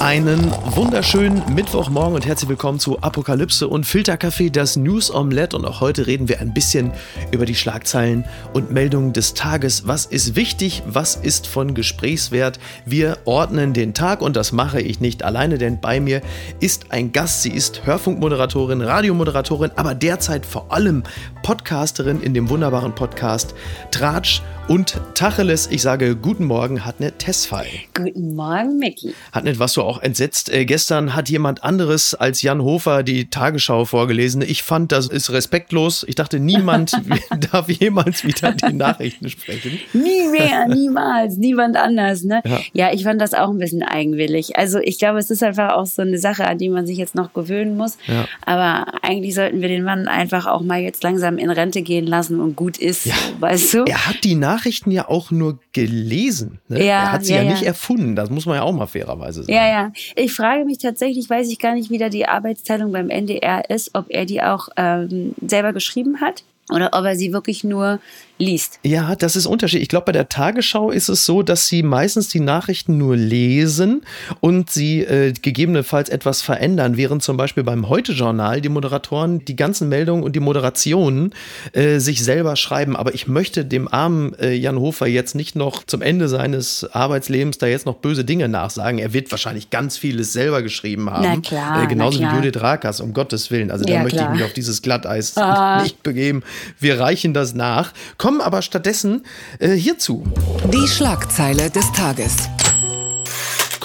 Einen wunderschönen Mittwochmorgen und herzlich willkommen zu Apokalypse und Filterkaffee, das News Omelette. Und auch heute reden wir ein bisschen über die Schlagzeilen und Meldungen des Tages. Was ist wichtig? Was ist von Gesprächswert? Wir ordnen den Tag und das mache ich nicht alleine, denn bei mir ist ein Gast. Sie ist Hörfunkmoderatorin, Radiomoderatorin, aber derzeit vor allem Podcasterin in dem wunderbaren Podcast Tratsch und Tacheles. Ich sage guten Morgen, Hatnet Tesfay. Guten Morgen, Micky. Hatnet, warst du auch entsetzt? Äh, gestern hat jemand anderes als Jan Hofer die Tagesschau vorgelesen. Ich fand, das ist respektlos. Ich dachte, niemand darf jemals wieder die Nachrichten sprechen. Nie mehr, niemals, niemand anders. Ne? Ja. ja, ich fand das auch ein bisschen eigenwillig. Also ich glaube, es ist einfach auch so eine Sache, an die man sich jetzt noch gewöhnen muss. Ja. Aber eigentlich sollten wir den Mann einfach auch mal jetzt langsam in Rente gehen lassen und gut ist, ja. weißt du? Er hat die Nachrichten ja auch nur gelesen. Ne? Ja, er hat sie ja, ja, nicht erfunden. Das muss man ja auch mal fairerweise sagen. Ja, ja. Ich frage mich tatsächlich, weiß ich gar nicht, wie da die Arbeitsteilung beim NDR ist, ob er die auch ähm, selber geschrieben hat oder ob er sie wirklich nur liest. Ja, das ist unterschiedlich. Ich glaube, bei der Tagesschau ist es so, dass sie meistens die Nachrichten nur lesen und sie äh, gegebenenfalls etwas verändern, während zum Beispiel beim Heute-Journal die Moderatoren die ganzen Meldungen und die Moderationen äh, sich selber schreiben. Aber ich möchte dem armen äh, Jan Hofer jetzt nicht noch zum Ende seines Arbeitslebens da jetzt noch böse Dinge nachsagen. Er wird wahrscheinlich ganz vieles selber geschrieben haben. Na klar, äh, genauso na klar. wie Judith Rakas, um Gottes Willen. Also da ja, möchte klar. ich mich auf dieses Glatteis ah. nicht begeben. Wir reichen das nach. Komm, kommen aber stattdessen äh, hierzu. Die Schlagzeile des Tages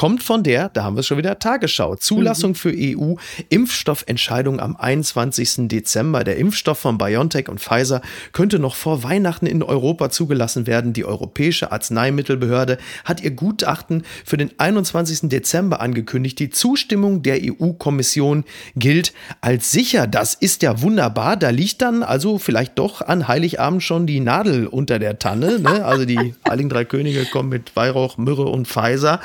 kommt von der, da haben wir es schon wieder, Tagesschau. Zulassung mhm. für EU, Impfstoffentscheidung am 21. Dezember. Der Impfstoff von BioNTech und Pfizer könnte noch vor Weihnachten in Europa zugelassen werden. Die Europäische Arzneimittelbehörde hat ihr Gutachten für den 21. Dezember angekündigt. Die Zustimmung der EU-Kommission gilt als sicher. Das ist ja wunderbar. Da liegt dann also vielleicht doch an Heiligabend schon die Nadel unter der Tanne. Ne? Also die Heiligen Drei Könige kommen mit Weihrauch, Myrrhe und Pfizer.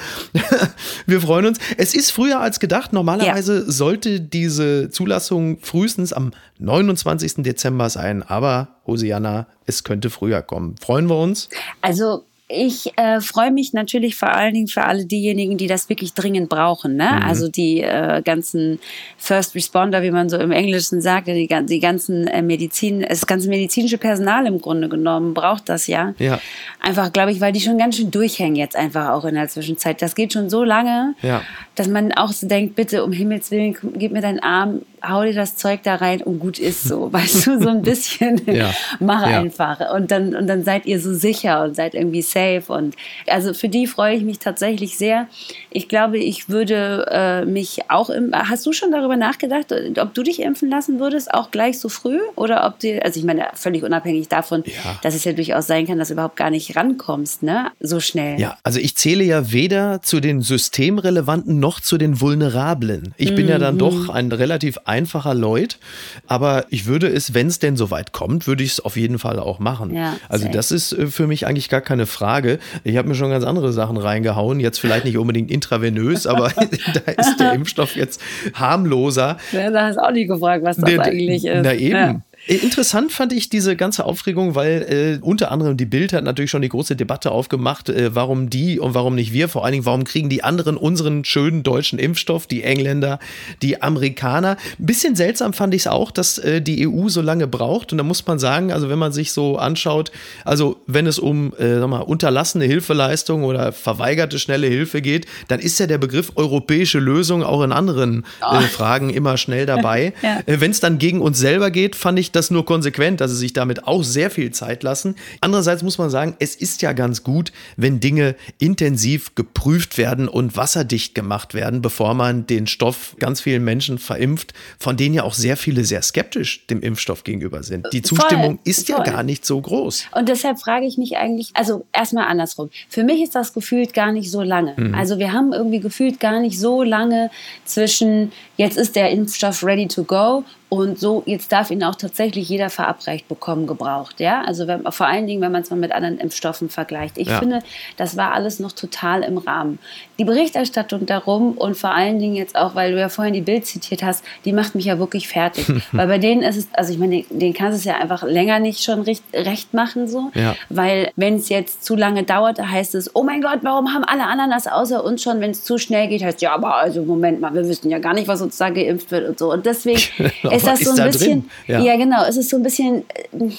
wir freuen uns. Es ist früher als gedacht. Normalerweise ja. sollte diese Zulassung frühestens am 29. Dezember sein. Aber, Hosianna, es könnte früher kommen. Freuen wir uns? Also, ich äh, freue mich natürlich vor allen Dingen für alle diejenigen, die das wirklich dringend brauchen. Ne? Mhm. Also die äh, ganzen First Responder, wie man so im Englischen sagt, die, die ganzen äh, Medizin, das ganze medizinische Personal im Grunde genommen braucht das ja. ja. Einfach, glaube ich, weil die schon ganz schön durchhängen jetzt einfach auch in der Zwischenzeit. Das geht schon so lange, ja. dass man auch so denkt, bitte um Himmels Willen, gib mir deinen Arm, hau dir das Zeug da rein und gut ist so. Weißt du, so ein bisschen, ja. mach ja. einfach. Und dann, und dann seid ihr so sicher und seid irgendwie safe. Und also für die freue ich mich tatsächlich sehr. Ich glaube, ich würde äh, mich auch im, hast du schon darüber nachgedacht, ob du dich impfen lassen würdest, auch gleich so früh? Oder ob dir, also ich meine, völlig unabhängig davon, ja. dass es ja durchaus sein kann, dass du überhaupt gar nicht rankommst, ne? So schnell. Ja, also ich zähle ja weder zu den systemrelevanten noch zu den vulnerablen. Ich bin mhm. ja dann mhm. doch ein relativ einfacher Lloyd, aber ich würde es, wenn es denn soweit kommt, würde ich es auf jeden Fall auch machen. Ja, also das ist äh, für mich eigentlich gar keine Frage. Ich habe mir schon ganz andere Sachen reingehauen, jetzt vielleicht nicht unbedingt intravenös, aber da ist der Impfstoff jetzt harmloser. Ja, da hast du auch nicht gefragt, was das der, eigentlich ist. Na eben. Ja. Äh, interessant fand ich diese ganze Aufregung, weil äh, unter anderem die Bild hat natürlich schon die große Debatte aufgemacht, äh, warum die und warum nicht wir, vor allen Dingen, warum kriegen die anderen unseren schönen deutschen Impfstoff, die Engländer, die Amerikaner. Ein bisschen seltsam fand ich es auch, dass äh, die EU so lange braucht und da muss man sagen, also wenn man sich so anschaut, also wenn es um äh, sag mal, unterlassene Hilfeleistung oder verweigerte schnelle Hilfe geht, dann ist ja der Begriff europäische Lösung auch in anderen oh. Fragen immer schnell dabei. ja. wenn es dann gegen uns selber geht, fand ich das nur konsequent, dass sie sich damit auch sehr viel Zeit lassen. Andererseits muss man sagen, es ist ja ganz gut, wenn Dinge intensiv geprüft werden und wasserdicht gemacht werden, bevor man den Stoff ganz vielen Menschen verimpft, von denen ja auch sehr viele sehr skeptisch dem Impfstoff gegenüber sind. Die Zustimmung voll, ist voll. ja gar nicht so groß. Und deshalb frage ich mich eigentlich, also erstmal andersrum. Für mich ist das gefühlt gar nicht so lange. Mhm. Also wir haben irgendwie gefühlt gar nicht so lange zwischen jetzt ist der Impfstoff ready to go Und so, jetzt darf ihn auch tatsächlich jeder verabreicht bekommen, gebraucht. Ja, also wenn, vor allen Dingen, wenn man es mal mit anderen Impfstoffen vergleicht. Ich ja. finde, das war alles noch total im Rahmen. Die Berichterstattung darum und vor allen Dingen jetzt auch, weil du ja vorhin die Bild zitiert hast, die macht mich ja wirklich fertig. weil bei denen ist es, also ich meine, den kannst du es ja einfach länger nicht schon recht, recht machen, so. Ja. Weil wenn es jetzt zu lange dauert, heißt es, oh mein Gott, warum haben alle anderen das außer uns schon? Wenn es zu schnell geht, heißt ja, aber also Moment mal, wir wissen ja gar nicht, was uns da geimpft wird und so. Und deswegen ist das so ein da bisschen, ja. ja. genau, es ist so ein bisschen äh,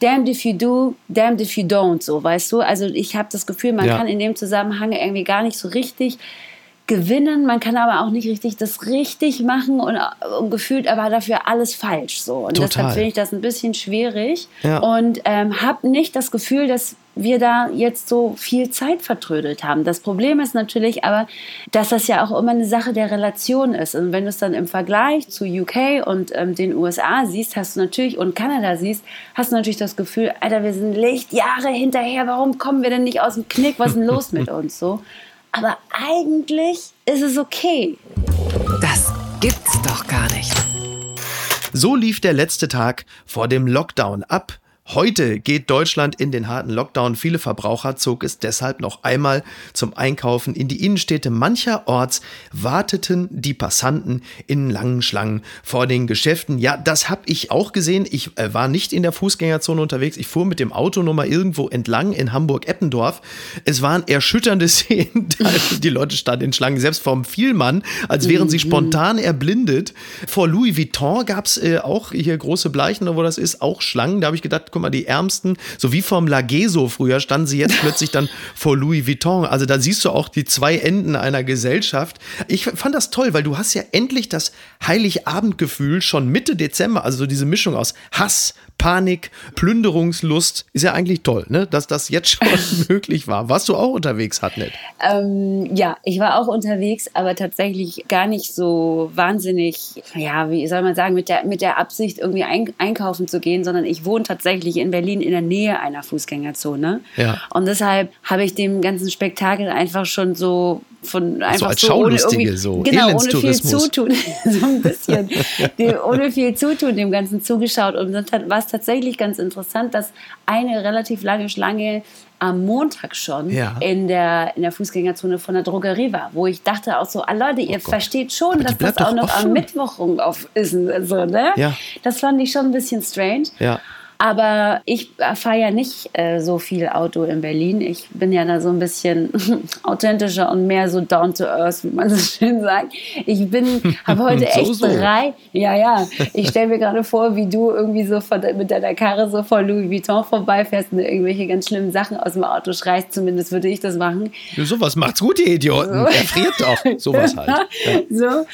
damned if you do, damned if you don't, so, weißt du? Also ich habe das Gefühl, man ja. kann in dem Zusammenhang irgendwie gar nicht so richtig gewinnen, man kann aber auch nicht richtig das richtig machen und, und gefühlt aber dafür alles falsch so. Und Total. deshalb finde ich das ein bisschen schwierig ja. und ähm, habe nicht das Gefühl, dass wir da jetzt so viel Zeit vertrödelt haben. Das Problem ist natürlich aber, dass das ja auch immer eine Sache der Relation ist. Und wenn du es dann im Vergleich zu UK und ähm, den USA siehst, hast du natürlich und Kanada siehst, hast du natürlich das Gefühl, Alter, wir sind Lichtjahre hinterher. Warum kommen wir denn nicht aus dem Knick? Was ist denn los mit uns so? aber eigentlich ist es okay. Das gibt's doch gar nicht. So lief der letzte Tag vor dem Lockdown ab. Heute geht Deutschland in den harten Lockdown. Viele Verbraucher zog es deshalb noch einmal zum Einkaufen in die Innenstädte. Mancherorts warteten die Passanten in langen Schlangen vor den Geschäften. Ja, das habe ich auch gesehen. Ich äh, war nicht in der Fußgängerzone unterwegs. Ich fuhr mit dem Auto nur mal irgendwo entlang in Hamburg-Eppendorf. Es waren erschütternde Szenen. die Leute standen in Schlangen, selbst vorm Vielmann, als wären sie mhm. spontan erblindet. Vor Louis Vuitton gab es äh, auch hier große Bleichen, wo das ist, auch Schlangen. Da habe ich gedacht, guck mal, die Ärmsten, so wie vom Lageso früher, standen sie jetzt plötzlich dann vor Louis Vuitton. Also da siehst du auch die zwei Enden einer Gesellschaft. Ich fand das toll, weil du hast ja endlich das Heiligabendgefühl schon Mitte Dezember, also so diese Mischung aus Hass, Panik, Plünderungslust. Ist ja eigentlich toll, ne? dass das jetzt schon möglich war. Warst du auch unterwegs, Hartnett? Ähm, ja, ich war auch unterwegs, aber tatsächlich gar nicht so wahnsinnig, ja, wie soll man sagen, mit der, mit der Absicht, irgendwie ein, einkaufen zu gehen, sondern ich wohne tatsächlich in Berlin in der Nähe einer Fußgängerzone. Ja. Und deshalb habe ich dem ganzen Spektakel einfach schon so von einfach so als so Schaulustige, so genau ohne viel Zutun, so ein bisschen, ohne viel Zutun dem Ganzen zugeschaut und dann war es tatsächlich ganz interessant, dass eine relativ lange Schlange am Montag schon ja. in, der, in der Fußgängerzone von der Drogerie war, wo ich dachte auch so, ah Leute, ihr oh versteht schon, dass das auch noch offen. am Mittwoch auf ist. So, ne? Ja. Das fand ich schon ein bisschen strange. Ja. Aber ich fahre ja nicht äh, so viel Auto in Berlin. Ich bin ja da so ein bisschen authentischer und mehr so down to earth, wie man so schön sagt. Ich bin, habe heute echt so, so. drei. Ja, ja. Ich stelle mir gerade vor, wie du irgendwie so von, mit deiner Karre so vor Louis Vuitton vorbeifährst und irgendwelche ganz schlimmen Sachen aus dem Auto schreist. Zumindest würde ich das machen. Ja, sowas macht's gut, ihr Idioten. So. Er friert doch. Sowas halt. Ja. So.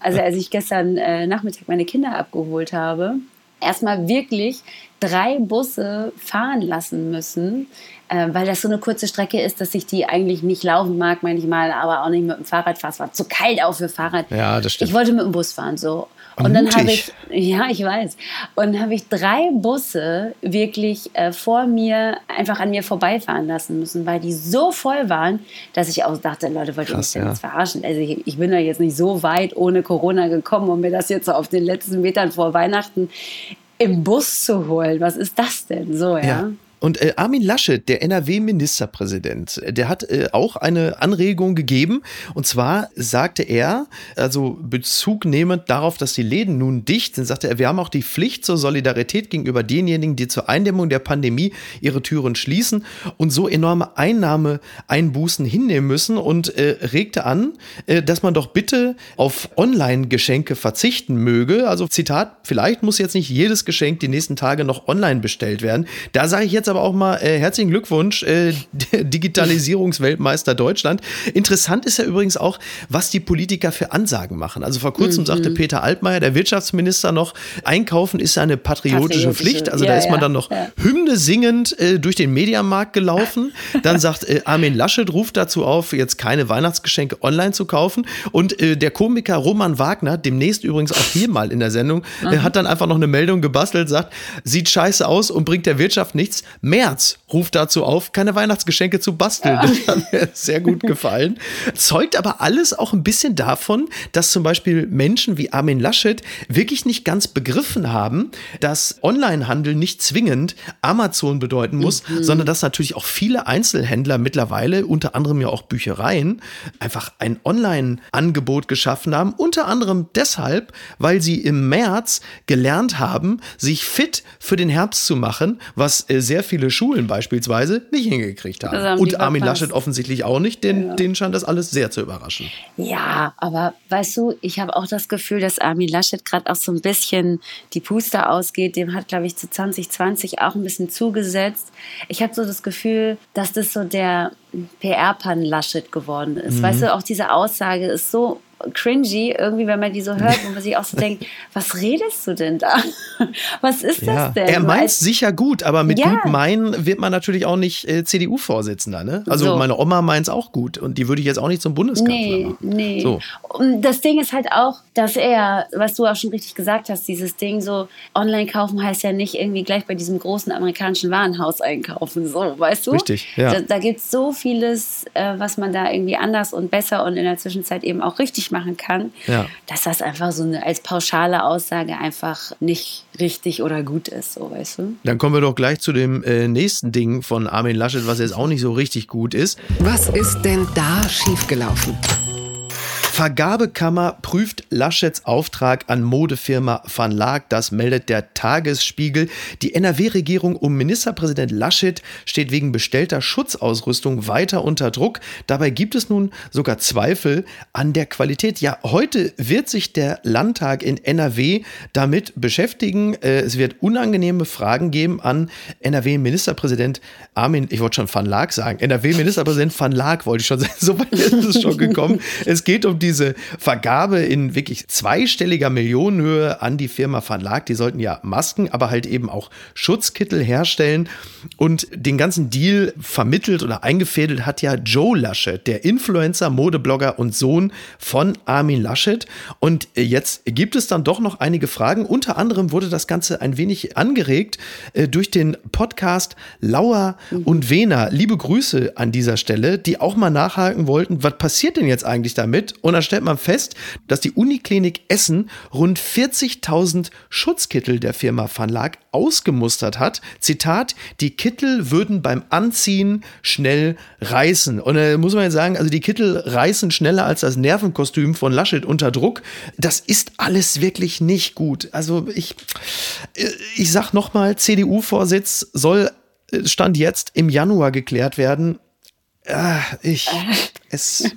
Also, als ich gestern äh, Nachmittag meine Kinder abgeholt habe, erstmal wirklich drei Busse fahren lassen müssen, äh, weil das so eine kurze Strecke ist, dass ich die eigentlich nicht laufen mag manchmal, aber auch nicht mit dem Fahrrad fahren. Es war zu kalt auch für Fahrrad. Ja, das stimmt. Ich wollte mit dem Bus fahren so. Und dann habe ich, ja, ich weiß. Und dann habe ich drei Busse wirklich äh, vor mir einfach an mir vorbeifahren lassen müssen, weil die so voll waren, dass ich auch dachte, Leute, wollt ihr mich denn ja. jetzt verarschen? Also ich, ich, bin da jetzt nicht so weit ohne Corona gekommen, um mir das jetzt so auf den letzten Metern vor Weihnachten im Bus zu holen. Was ist das denn so, ja? ja. Und äh, Armin Laschet, der NRW-Ministerpräsident, der hat äh, auch eine Anregung gegeben. Und zwar sagte er, also Bezug nehmend darauf, dass die Läden nun dicht sind, sagte er, wir haben auch die Pflicht zur Solidarität gegenüber denjenigen, die zur Eindämmung der Pandemie ihre Türen schließen und so enorme Einnahmeeinbußen hinnehmen müssen und äh, regte an, äh, dass man doch bitte auf Online-Geschenke verzichten möge. Also Zitat, vielleicht muss jetzt nicht jedes Geschenk die nächsten Tage noch online bestellt werden. Da sage ich jetzt jetzt aber auch mal äh, herzlichen Glückwunsch, äh, Digitalisierungsweltmeister Deutschland. Interessant ist ja übrigens auch, was die Politiker für Ansagen machen. Also vor kurzem mhm. sagte Peter Altmaier, der Wirtschaftsminister, noch, einkaufen ist eine patriotische, patriotische Pflicht. Also ja, da ist man dann noch ja. Hymne singend äh, durch den Mediamarkt gelaufen. Dann sagt äh, Armin Laschet, ruft dazu auf, jetzt keine Weihnachtsgeschenke online zu kaufen. Und äh, der Komiker Roman Wagner, demnächst übrigens auch hier mal in der Sendung, mhm. hat dann einfach noch eine Meldung gebastelt, sagt, sieht scheiße aus und bringt der Wirtschaft nichts Merz ruft dazu auf, keine Weihnachtsgeschenke zu basteln. Das hat mir sehr gut gefallen. Zeugt aber alles auch ein bisschen davon, dass zum Beispiel Menschen wie Armin Laschet wirklich nicht ganz begriffen haben, dass Onlinehandel nicht zwingend Amazon bedeuten muss, mhm. sondern dass natürlich auch viele Einzelhändler mittlerweile, unter anderem ja auch Büchereien, einfach ein Online-Angebot geschaffen haben. Unter anderem deshalb, weil sie im März gelernt haben, sich fit für den Herbst zu machen, was äh, sehr viele Schulen beispielsweise nicht hingekriegt haben. haben Und Armin verpasst. Laschet offensichtlich auch nicht, denn ja. denen scheint das alles sehr zu überraschen. Ja, aber weißt du, ich habe auch das Gefühl, dass Armin Laschet gerade auch so ein bisschen die Puste ausgeht. Dem hat, glaube ich, zu 2020 auch ein bisschen zugesetzt. Ich habe so das Gefühl, dass das so der PR-Pan Laschet geworden ist. Mhm. Weißt du, auch diese Aussage ist so cringy, irgendwie, wenn man die so hört und man sich auch so denkt, was redest du denn da? Was ist ja. das denn? Er meint sicher gut, aber mit ja. gut meinen wird man natürlich auch nicht äh, CDU-Vorsitzender. Ne? Also so. meine Oma meint es auch gut und die würde ich jetzt auch nicht zum Bundeskanzler nee, machen. Nee, so. Und das Ding ist halt auch, dass er, was du auch schon richtig gesagt hast, dieses Ding so, online kaufen heißt ja nicht irgendwie gleich bei diesem großen amerikanischen Warenhaus einkaufen, so, weißt du? Richtig, ja. Da, da gibt es so vieles, äh, was man da irgendwie anders und besser und in der Zwischenzeit eben auch richtig machen kann, ja. dass das einfach so eine als pauschale Aussage einfach nicht richtig oder gut ist, so weißt du. Dann kommen wir doch gleich zu dem äh, nächsten Ding von Armin Laschet, was jetzt auch nicht so richtig gut ist. Was ist denn da schiefgelaufen? Vergabekammer prüft Laschets Auftrag an Modefirma Van Laak. Das meldet der Tagesspiegel. Die NRW-Regierung um Ministerpräsident Laschet steht wegen bestellter Schutzausrüstung weiter unter Druck. Dabei gibt es nun sogar Zweifel an der Qualität. Ja, heute wird sich der Landtag in NRW damit beschäftigen. Äh, es wird unangenehme Fragen geben an NRW-Ministerpräsident Armin, ich wollte schon Van Laak sagen, NRW-Ministerpräsident Van Laak wollte ich schon sagen. So weit ist es schon gekommen. Es geht um die diese Vergabe in wirklich zweistelliger Millionenhöhe an die Firma Verlag. Die sollten ja Masken, aber halt eben auch Schutzkittel herstellen. Und den ganzen Deal vermittelt oder eingefädelt hat ja Joe Laschet, der Influencer, Modeblogger und Sohn von Armin Laschet. Und jetzt gibt es dann doch noch einige Fragen. Unter anderem wurde das Ganze ein wenig angeregt äh, durch den Podcast Lauer und Wena. Liebe Grüße an dieser Stelle, die auch mal nachhaken wollten, was passiert denn jetzt eigentlich damit? Und dann stellt man fest, dass die Uniklinik Essen rund 40.000 Schutzkittel der Firma Van Laak ausgemustert hat. Zitat, die Kittel würden beim Anziehen schnell reißen. Und da muss man jetzt sagen, also die Kittel reißen schneller als das Nervenkostüm von Laschet unter Druck. Das ist alles wirklich nicht gut. Also ich, ich sag nochmal, CDU-Vorsitz soll äh, Stand jetzt im Januar geklärt werden. Ah, ich, es,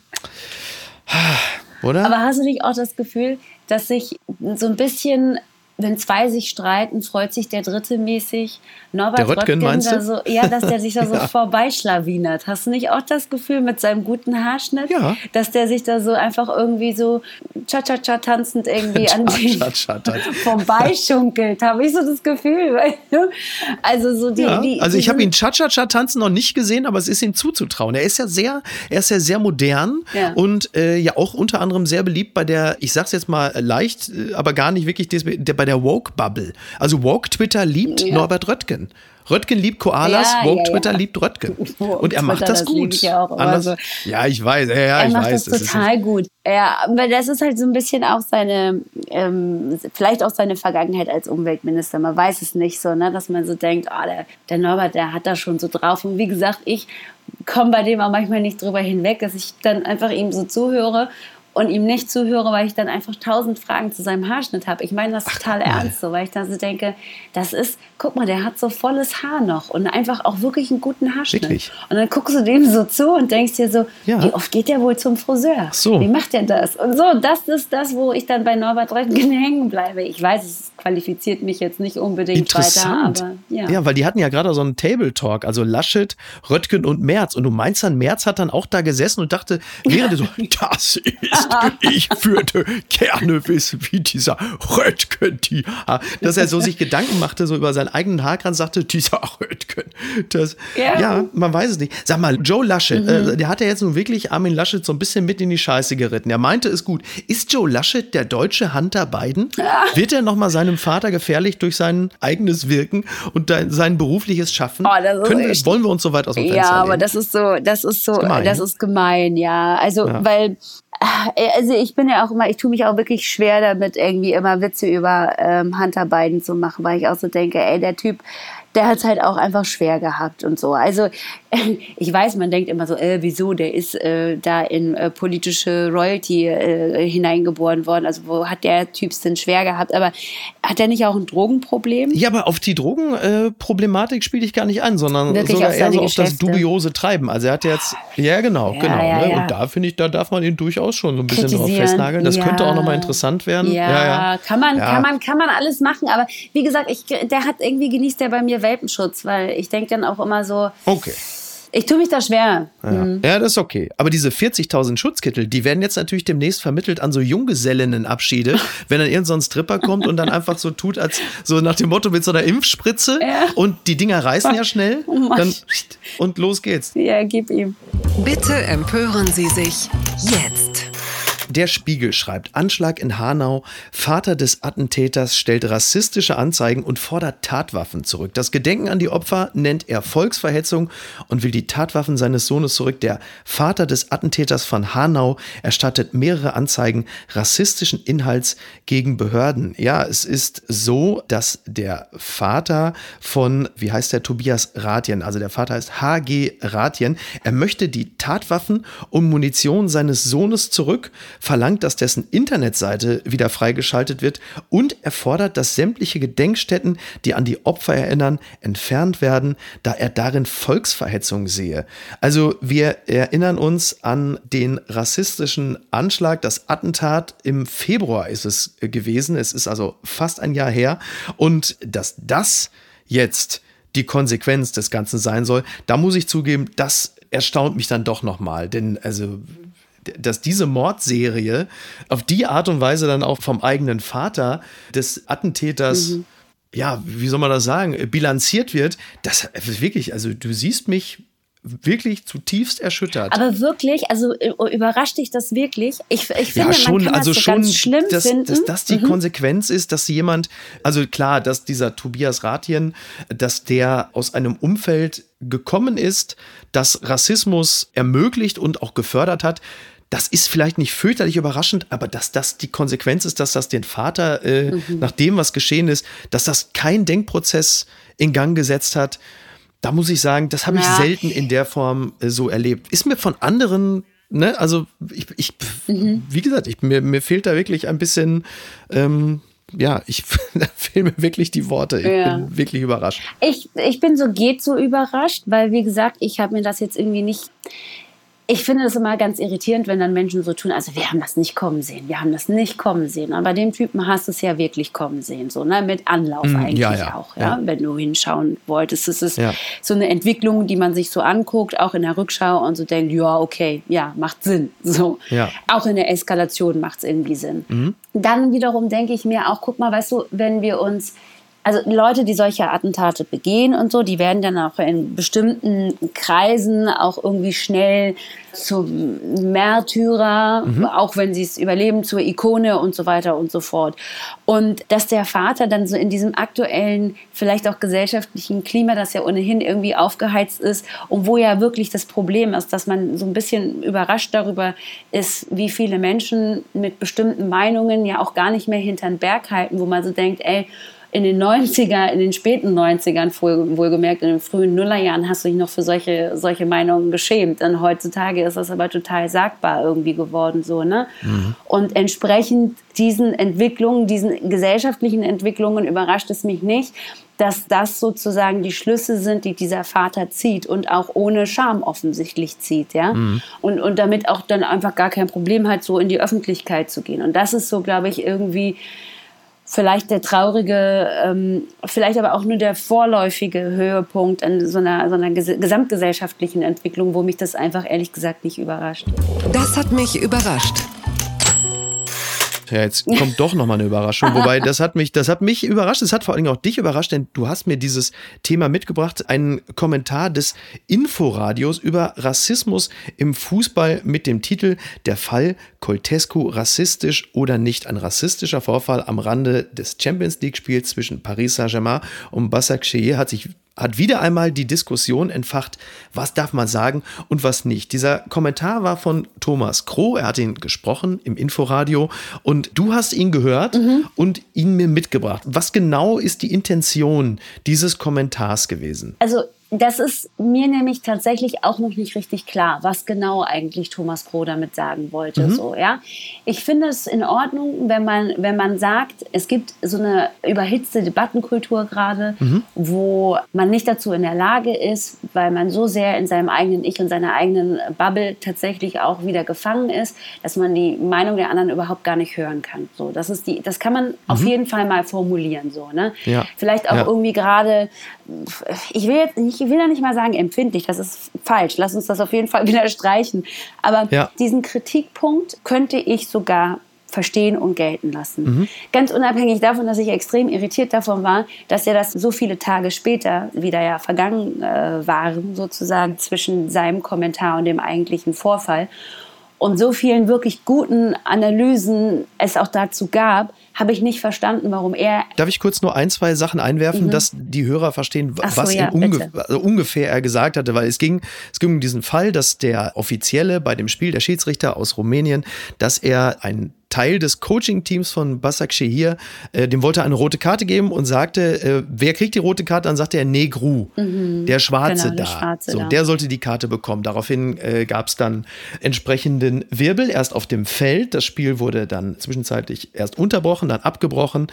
Oder? Aber hast du nicht auch das Gefühl, dass sich so ein bisschen wenn zwei sich streiten, freut sich der Dritte mäßig. Norbert der Röttgen, Röttgen da so, ja, dass der sich da so ja. vorbeischlawinert. Hast du nicht auch das Gefühl mit seinem guten Haarschnitt, ja. dass der sich da so einfach irgendwie so cha-cha-cha tanzend irgendwie an den vorbeischunkelt? Habe ich so das Gefühl. Also so die, ja, die Also ich habe ihn cha-cha-cha tanzen noch nicht gesehen, aber es ist ihm zuzutrauen. Er ist ja sehr, er ist ja sehr modern und äh, ja auch unter anderem sehr beliebt bei der, ich sag's jetzt mal leicht, äh, aber gar nicht wirklich bei der der Woke-Bubble. Also Woke-Twitter liebt ja. Norbert Röttgen. Röttgen liebt Koalas, ja, Woke ja, Twitter liebt Röttgen. und er macht Twitter, das gut. Ich auch, also, ja, ich weiß, ja, er ich macht weiß. Das total das gut. Ja, aber das ist halt so ein bisschen auch seine, ähm, vielleicht auch seine Vergangenheit als Umweltminister. Man weiß es nicht so, ne, dass man so denkt, oh, der, der Norbert, der hat da schon so drauf. Und wie gesagt, ich komme bei dem auch manchmal nicht drüber hinweg, dass ich dann einfach ihm so zuhöre und ihm nicht zuhöre, weil ich dann einfach tausend Fragen zu seinem Haarschnitt habe. Ich meine das Ach, total ernst, so, weil ich dann so denke, das ist, guck mal, der hat so volles Haar noch und einfach auch wirklich einen guten Haarschnitt. Wirklich? Und dann guckst du dem so zu und denkst dir so, ja. wie oft geht der wohl zum Friseur? So. Wie macht der das? Und so, das ist das, wo ich dann bei Norbert Röttgen hängen bleibe. Ich weiß, es qualifiziert mich jetzt nicht unbedingt weiter, aber ja. Ja, weil die hatten ja gerade so einen Table Talk, also Laschet, Röttgen und Merz. Und du meinst dann, Merz hat dann auch da gesessen und dachte, während so, das ist ich würde gerne wissen, wie dieser Röttgen die, dass er so sich Gedanken machte, so über seinen eigenen Haarkranz, sagte, dieser Röttgen. Das, ja. ja. man weiß es nicht. Sag mal, Joe Laschet, mhm. äh, der hat ja jetzt nun wirklich Armin Laschet so ein bisschen mit in die Scheiße geritten. Er meinte es gut. Ist Joe Laschet der deutsche Hunter Biden? Ja. Wird er nochmal seine seinem Vater gefährlich durch sein eigenes Wirken und sein berufliches Schaffen. Oh, wir, wollen wir uns so weit aus dem Fenster Ja, aber das ist so, das ist so, das ist gemein, das ist gemein ja. Also, ja. weil also ich bin ja auch immer, ich tue mich auch wirklich schwer damit, irgendwie immer Witze über ähm, Hunter Biden zu machen, weil ich auch so denke, ey, der Typ, der hat es halt auch einfach schwer gehabt und so. Also ich weiß, man denkt immer so, äh, wieso, der ist äh, da in äh, politische Royalty äh, hineingeboren worden. Also wo hat der Typ es denn schwer gehabt? Aber hat er nicht auch ein Drogenproblem? Ja, aber auf die Drogenproblematik spiele ich gar nicht an, sondern Wirklich sogar eher so auf das dubiose Treiben. Also er hat jetzt, ja genau, ja, genau. Ja, ne? ja. Und da finde ich, da darf man ihn durchaus schon so ein bisschen drauf festnageln. Das könnte auch nochmal interessant werden. Ja, Kann, man, kann, man, kann man alles machen. Aber wie gesagt, ich, der hat irgendwie genießt der bei mir Welpenschutz, weil ich denke dann auch immer so. Okay. Ich tue mich da schwer. Ja. Mhm. ja, das ist okay. Aber diese 40.000 Schutzkittel, die werden jetzt natürlich demnächst vermittelt an so Junggesellinnenabschiede, wenn dann irgendein so ein Stripper kommt und dann einfach so tut, als so nach dem Motto mit so einer Impfspritze ja. und die Dinger reißen ja schnell. Oh dann, und los geht's. Ja, gib ihm. Bitte empören Sie sich jetzt. Der Spiegel schreibt, Anschlag in Hanau, Vater des Attentäters stellt rassistische Anzeigen und fordert Tatwaffen zurück. Das Gedenken an die Opfer nennt er Volksverhetzung und will die Tatwaffen seines Sohnes zurück. Der Vater des Attentäters von Hanau erstattet mehrere Anzeigen rassistischen Inhalts gegen Behörden. Ja, es ist so, dass der Vater von, wie heißt der, Tobias Ratjen, also der Vater heißt HG Ratjen, er möchte die Tatwaffen und Munition seines Sohnes zurück verlangt, dass dessen Internetseite wieder freigeschaltet wird und er fordert, dass sämtliche Gedenkstätten, die an die Opfer erinnern, entfernt werden, da er darin Volksverhetzung sehe. Also wir erinnern uns an den rassistischen Anschlag, das Attentat im Februar ist es gewesen. Es ist also fast ein Jahr her und dass das jetzt die Konsequenz des Ganzen sein soll, da muss ich zugeben, das erstaunt mich dann doch nochmal. Denn also dass diese Mordserie auf die Art und Weise dann auch vom eigenen Vater des Attentäters mhm. ja, wie soll man das sagen, bilanziert wird, das ist wirklich, also du siehst mich wirklich zutiefst erschüttert. Aber wirklich, also äh, überrascht dich das wirklich? Ich, ich finde, ja, schon, man kann also das so schon, ganz schlimm dass, finden. Dass das die mhm. Konsequenz ist, dass jemand, also klar, dass dieser Tobias Ratien, dass der aus einem Umfeld gekommen ist, das Rassismus ermöglicht und auch gefördert hat, das ist vielleicht nicht fürchterlich überraschend, aber dass das die Konsequenz ist, dass das den Vater, äh, mhm. nach dem, was geschehen ist, dass das kein Denkprozess in Gang gesetzt hat, da muss ich sagen, das habe ich ja. selten in der Form äh, so erlebt. Ist mir von anderen, ne, also ich, ich mhm. wie gesagt, ich, mir, mir fehlt da wirklich ein bisschen, ähm, ja, ich, da fehlen mir wirklich die Worte. Ich ja. bin wirklich überrascht. Ich, ich bin so geht so überrascht, weil wie gesagt, ich habe mir das jetzt irgendwie nicht ich finde das immer ganz irritierend, wenn dann Menschen so tun, also wir haben das nicht kommen sehen, wir haben das nicht kommen sehen. Aber bei dem Typen hast du es ja wirklich kommen sehen, so ne? mit Anlauf mm, eigentlich ja, ja. auch, ja? ja? wenn du hinschauen wolltest. Es ist so eine Entwicklung, die man sich so anguckt, auch in der Rückschau und so denkt, ja, okay, ja, macht Sinn. So. Auch in der Eskalation macht es irgendwie Sinn. Mhm. Dann wiederum denke ich mir auch, guck mal, weißt du, wenn wir uns also Leute, die solche Attentate begehen und so, die werden dann auch in bestimmten Kreisen auch irgendwie schnell zum Märtyrer, mhm. auch wenn sie es überleben, zur Ikone und so weiter und so fort. Und dass der Vater dann so in diesem aktuellen, vielleicht auch gesellschaftlichen Klima, das ja ohnehin irgendwie aufgeheizt ist und wo ja wirklich das Problem ist, dass man so ein bisschen überrascht darüber ist, wie viele Menschen mit bestimmten Meinungen ja auch gar nicht mehr hinter den Berg halten, wo man so denkt, ey, in den 90er, in den späten 90ern, wohlgemerkt, in den frühen Nullerjahren, hast du dich noch für solche, solche Meinungen geschämt. Und heutzutage ist das aber total sagbar irgendwie geworden, so, ne? Mhm. Und entsprechend diesen Entwicklungen, diesen gesellschaftlichen Entwicklungen überrascht es mich nicht, dass das sozusagen die Schlüsse sind, die dieser Vater zieht und auch ohne Scham offensichtlich zieht, ja. Mhm. Und, und damit auch dann einfach gar kein Problem hat, so in die Öffentlichkeit zu gehen. Und das ist so, glaube ich, irgendwie vielleicht der traurige, ähm, vielleicht aber auch nur der vorläufige Höhepunkt an so einer, so einer ges gesamtgesellschaftlichen Entwicklung, wo mich das einfach ehrlich gesagt nicht überrascht. Das hat mich überrascht. Ja, jetzt kommt doch nochmal eine Überraschung. Wobei, das hat mich, das hat mich überrascht. Es hat vor allen Dingen auch dich überrascht, denn du hast mir dieses Thema mitgebracht. Einen Kommentar des Inforadios über Rassismus im Fußball mit dem Titel Der Fall Coltescu rassistisch oder nicht. Ein rassistischer Vorfall am Rande des Champions League Spiels zwischen Paris Saint-Germain und Basak hat sich hat wieder einmal die Diskussion entfacht, was darf man sagen und was nicht. Dieser Kommentar war von Thomas Kroh, er hat ihn gesprochen im Inforadio und du hast ihn gehört mhm. und ihn mir mitgebracht. Was genau ist die Intention dieses Kommentars gewesen? Also das ist mir nämlich tatsächlich auch noch nicht richtig klar, was genau eigentlich Thomas Kroh damit sagen wollte. Mhm. So, ja? Ich finde es in Ordnung, wenn man, wenn man sagt, es gibt so eine überhitzte Debattenkultur gerade, mhm. wo man nicht dazu in der Lage ist, weil man so sehr in seinem eigenen Ich und seiner eigenen Bubble tatsächlich auch wieder gefangen ist, dass man die Meinung der anderen überhaupt gar nicht hören kann. So, das, ist die, das kann man mhm. auf jeden Fall mal formulieren. So, ne? Ja. Vielleicht auch ja. irgendwie gerade, ich will jetzt nicht ich will ja nicht mal sagen empfindlich, das ist falsch. Lass uns das auf jeden Fall wieder streichen. Aber ja. diesen Kritikpunkt könnte ich sogar verstehen und gelten lassen. Mhm. Ganz unabhängig davon, dass ich extrem irritiert davon war, dass er das so viele Tage später wieder ja vergangen äh, waren, sozusagen zwischen seinem Kommentar und dem eigentlichen Vorfall und so vielen wirklich guten Analysen es auch dazu gab, habe ich nicht verstanden, warum er. Darf ich kurz nur ein, zwei Sachen einwerfen, mhm. dass die Hörer verstehen, so, was ja, unge also ungefähr er gesagt hatte, weil es ging, es ging um diesen Fall, dass der Offizielle bei dem Spiel, der Schiedsrichter aus Rumänien, dass er ein Teil des Coaching-Teams von Basak Shehir, äh, dem wollte er eine rote Karte geben und sagte, äh, wer kriegt die rote Karte? Dann sagte er Negru, mhm. der Schwarze genau, der da. Schwarze so, da. Der sollte die Karte bekommen. Daraufhin äh, gab es dann entsprechenden Wirbel erst auf dem Feld. Das Spiel wurde dann zwischenzeitlich erst unterbrochen, dann abgebrochen.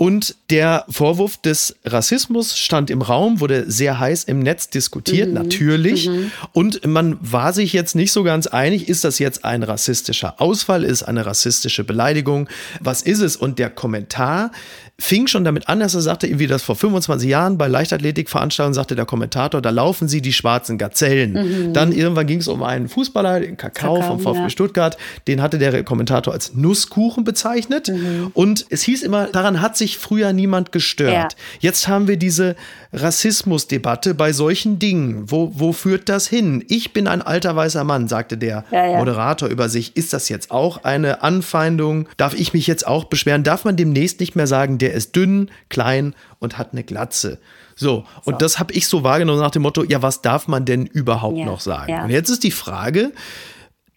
Und der Vorwurf des Rassismus stand im Raum, wurde sehr heiß im Netz diskutiert, mhm. natürlich. Mhm. Und man war sich jetzt nicht so ganz einig, ist das jetzt ein rassistischer Ausfall, ist eine rassistische Beleidigung, was ist es? Und der Kommentar fing schon damit an, dass er sagte, wie das vor 25 Jahren bei Leichtathletikveranstaltungen sagte der Kommentator, da laufen sie die schwarzen Gazellen. Mhm. Dann irgendwann ging es um einen Fußballer, den Kakao, Kakao vom VfB ja. Stuttgart, den hatte der Kommentator als Nusskuchen bezeichnet. Mhm. Und es hieß immer, daran hat sich früher niemand gestört. Ja. Jetzt haben wir diese Rassismusdebatte bei solchen Dingen. Wo, wo führt das hin? Ich bin ein alter weißer Mann, sagte der ja, Moderator über sich. Ist das jetzt auch eine Anfeindung? Darf ich mich jetzt auch beschweren? Darf man demnächst nicht mehr sagen, der ist dünn, klein und hat eine Glatze. So, und so. das habe ich so wahrgenommen nach dem Motto, ja, was darf man denn überhaupt ja, noch sagen? Ja. Und jetzt ist die Frage,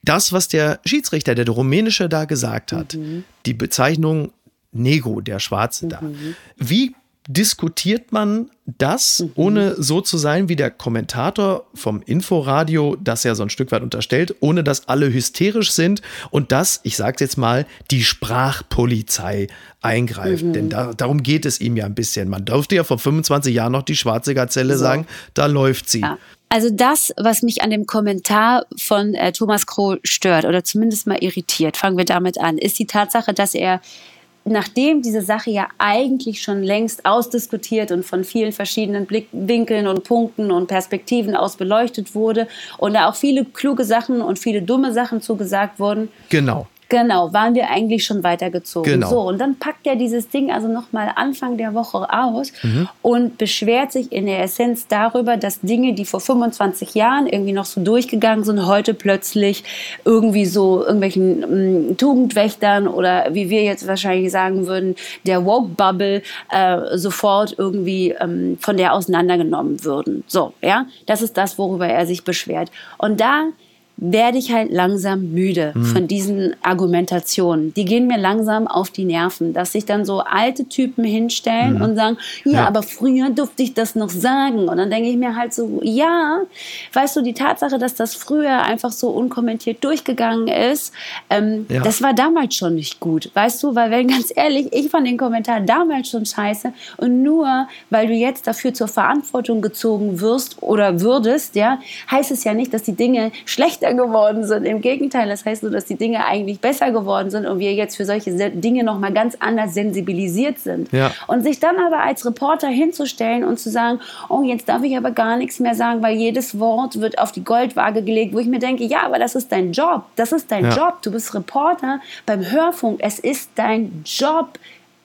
das, was der Schiedsrichter, der, der rumänische da gesagt hat, mhm. die Bezeichnung Nego, der Schwarze mhm. da, wie diskutiert man das, mhm. ohne so zu sein wie der Kommentator vom Inforadio, das ja so ein Stück weit unterstellt, ohne dass alle hysterisch sind und dass, ich sag's jetzt mal, die Sprachpolizei eingreift. Mhm. Denn da, darum geht es ihm ja ein bisschen. Man dürfte ja vor 25 Jahren noch die schwarze Gazelle so. sagen, da läuft sie. Ja. Also das, was mich an dem Kommentar von äh, Thomas Kroh stört oder zumindest mal irritiert, fangen wir damit an, ist die Tatsache, dass er nachdem diese Sache ja eigentlich schon längst ausdiskutiert und von vielen verschiedenen Blickwinkeln und Punkten und Perspektiven aus beleuchtet wurde und da auch viele kluge Sachen und viele dumme Sachen zugesagt wurden. Genau. Genau, waren wir eigentlich schon weitergezogen. Genau. So, und dann packt er dieses Ding also nochmal Anfang der Woche aus mhm. und beschwert sich in der Essenz darüber, dass Dinge, die vor 25 Jahren irgendwie noch so durchgegangen sind, heute plötzlich irgendwie so irgendwelchen ähm, Tugendwächtern oder wie wir jetzt wahrscheinlich sagen würden, der Woke-Bubble äh, sofort irgendwie ähm, von der auseinandergenommen würden. So, ja, das ist das, worüber er sich beschwert. Und da werde ich halt langsam müde mhm. von diesen Argumentationen. Die gehen mir langsam auf die Nerven, dass sich dann so alte Typen hinstellen mhm. und sagen, ja, ja, aber früher durfte ich das noch sagen. Und dann denke ich mir halt so, ja, weißt du, die Tatsache, dass das früher einfach so unkommentiert durchgegangen ist, ähm, ja. das war damals schon nicht gut. Weißt du, weil wenn ganz ehrlich, ich fand den Kommentar damals schon scheiße und nur weil du jetzt dafür zur Verantwortung gezogen wirst oder würdest, ja, heißt es ja nicht, dass die Dinge schlechter schlechter geworden sind. Im Gegenteil, das heißt nur, dass die Dinge eigentlich besser geworden sind und wir jetzt für solche Dinge nochmal ganz anders sensibilisiert sind. Ja. Und sich dann aber als Reporter hinzustellen und zu sagen, oh, jetzt darf ich aber gar nichts mehr sagen, weil jedes Wort wird auf die Goldwaage gelegt, wo ich mir denke, ja, aber das ist dein Job. Das ist dein Ja. Job. Du bist Reporter beim Hörfunk. Es ist dein Job,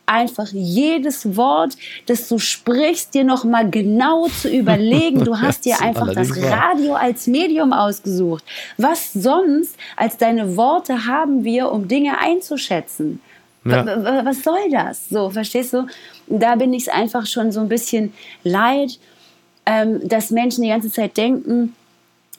einfach jedes Wort, das du sprichst, dir noch mal genau zu überlegen. Du hast dir einfach das. Radio als Medium ausgesucht. Was sonst als deine Worte haben wir, um Dinge einzuschätzen? Ja. Was soll das? So, verstehst du? Da bin ich es einfach schon so ein bisschen leid, ähm, dass Menschen die ganze Zeit denken,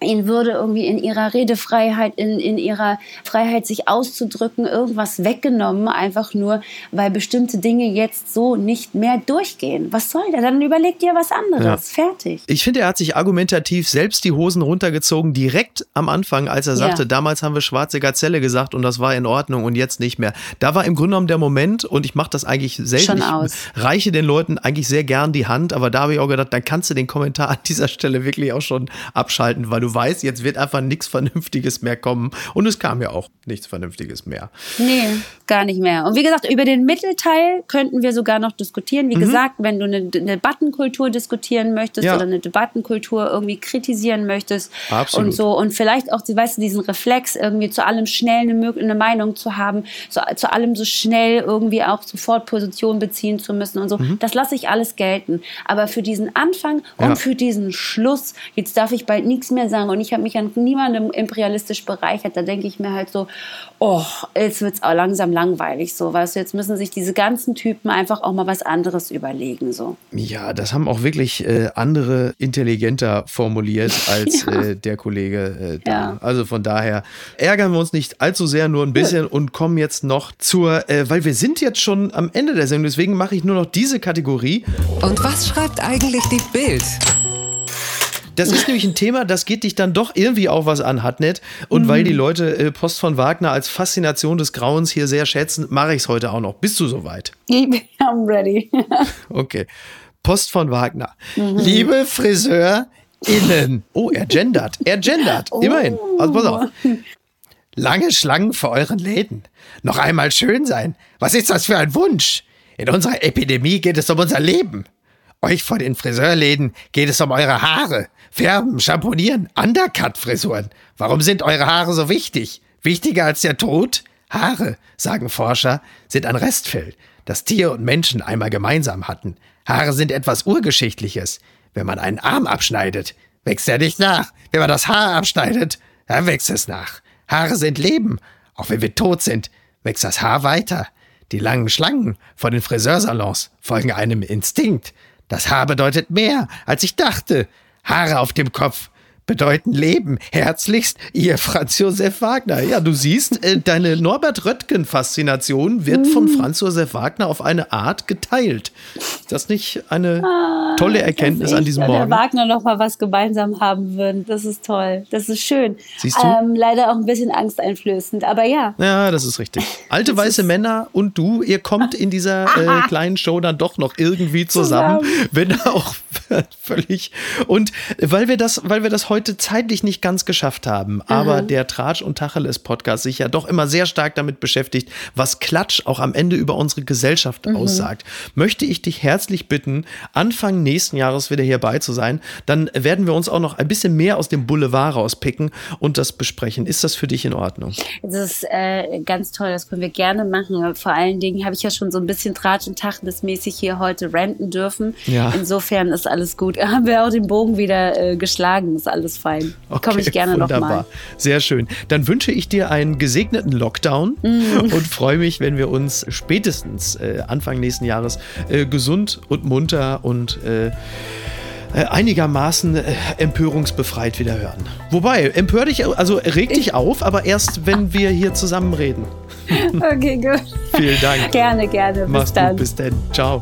ihnen würde irgendwie in ihrer Redefreiheit, in, in ihrer Freiheit, sich auszudrücken, irgendwas weggenommen, einfach nur, weil bestimmte Dinge jetzt so nicht mehr durchgehen. Was soll der? Dann überleg dir was anderes. Fertig. Ich finde, er hat sich argumentativ selbst die Hosen runtergezogen, direkt am Anfang, als er Ja. sagte, damals haben wir schwarze Gazelle gesagt und das war in Ordnung und jetzt nicht mehr. Da war im Grunde genommen der Moment, und ich mache das eigentlich selten, Schon ich aus. reiche den Leuten eigentlich sehr gern die Hand, aber da habe ich auch gedacht, dann kannst du den Kommentar an dieser Stelle wirklich auch schon abschalten, weil du weißt, jetzt wird einfach nichts Vernünftiges mehr kommen. Und es kam ja auch nichts Vernünftiges mehr. Nee, gar nicht mehr. Und wie gesagt, über den Mittelteil könnten wir sogar noch diskutieren. Wie gesagt, wenn du eine, eine Debattenkultur diskutieren möchtest Mhm. Ja. oder eine Debattenkultur irgendwie kritisieren möchtest Absolut. und so und vielleicht auch, weißt du, diesen Reflex irgendwie zu allem schnell eine, eine Meinung zu haben, zu, zu allem so schnell irgendwie auch sofort Position beziehen zu müssen und so. Das lasse ich alles gelten. Aber für diesen Anfang und Mhm. Ja. für diesen Schluss, jetzt darf ich bald nichts mehr sagen und ich habe mich an niemandem imperialistisch bereichert, da denke ich mir halt so, oh, jetzt wird es auch langsam langweilig so, weißt du, jetzt müssen sich diese ganzen Typen einfach auch mal was anderes überlegen so. Ja, das haben auch wirklich äh, andere intelligenter formuliert als Ja. äh, der Kollege äh, da. Ja. Also von daher ärgern wir uns nicht allzu sehr, nur ein bisschen und kommen jetzt noch zur, äh, weil wir sind jetzt schon am Ende der Sendung, deswegen mache ich nur noch diese Kategorie. Und was schreibt eigentlich die Bild? Das ist nämlich ein Thema, das geht dich dann doch irgendwie auch was an, Hatnet. Und weil die Leute äh, Post von Wagner als Faszination des Grauens hier sehr schätzen, mache ich es heute auch noch. Bist du soweit? I'm ready. Okay. Post von Wagner. Liebe FriseurInnen. Oh, er gendert. Er gendert. Immerhin. Also pass auf. Lange Schlangen vor euren Läden. Noch einmal schön sein. Was ist das für ein Wunsch? In unserer Epidemie geht es um unser Leben. Euch vor den Friseurläden geht es um eure Haare. Färben, Schamponieren, Undercut-Frisuren. Warum sind eure Haare so wichtig? Wichtiger als der Tod? Haare, sagen Forscher, sind ein Restfeld, das Tier und Menschen einmal gemeinsam hatten. Haare sind etwas Urgeschichtliches. Wenn man einen Arm abschneidet, wächst er nicht nach. Wenn man das Haar abschneidet, dann wächst es nach. Haare sind Leben. Auch wenn wir tot sind, wächst das Haar weiter. Die langen Schlangen vor den Friseursalons folgen einem Instinkt. Das Haar bedeutet mehr, als ich dachte. Haare auf dem Kopf bedeuten Leben. Herzlichst, Ihr Franz Josef Wagner. Ja, du siehst, äh, deine Norbert Röttgen-Faszination wird von Franz Josef Wagner auf eine Art geteilt. Ist das nicht eine tolle Erkenntnis an diesem Morgen? Der Wagner noch mal was gemeinsam haben würden. Das ist toll. Das ist schön. Siehst du? Ähm, leider auch ein bisschen angsteinflößend, aber ja. Ja, das ist richtig. Alte weiße Männer und du, ihr kommt in dieser äh, kleinen Show dann doch noch irgendwie zusammen, wenn auch völlig. Und weil wir das, weil wir das heute zeitlich nicht ganz geschafft haben, aber der Tratsch und Tacheles Podcast sich ja doch immer sehr stark damit beschäftigt, was Klatsch auch am Ende über unsere Gesellschaft aussagt, möchte ich dich herzlich bitten, Anfang nächsten Jahres wieder hierbei zu sein. Dann werden wir uns auch noch ein bisschen mehr aus dem Boulevard rauspicken und das besprechen. Ist das für dich in Ordnung? Das ist äh, ganz toll, das können wir gerne machen. Vor allen Dingen habe ich ja schon so ein bisschen Tratsch und Tacheles-mäßig hier heute ranten dürfen. Ja. Insofern ist alles gut. Haben wir auch den Bogen wieder äh, geschlagen, ist alles fein. Komme ich gerne wunderbar. nochmal. Sehr schön. Dann wünsche ich dir einen gesegneten Lockdown Mhm. und freue mich, wenn wir uns spätestens äh, Anfang nächsten Jahres äh, gesund und munter und äh, äh, einigermaßen äh, empörungsbefreit wieder hören. Wobei, empör dich, also reg dich auf, aber erst, wenn wir hier zusammen reden. Okay, gut. Vielen Dank. Gerne, gerne. Bis Mach's dann. gut, bis dann. Ciao.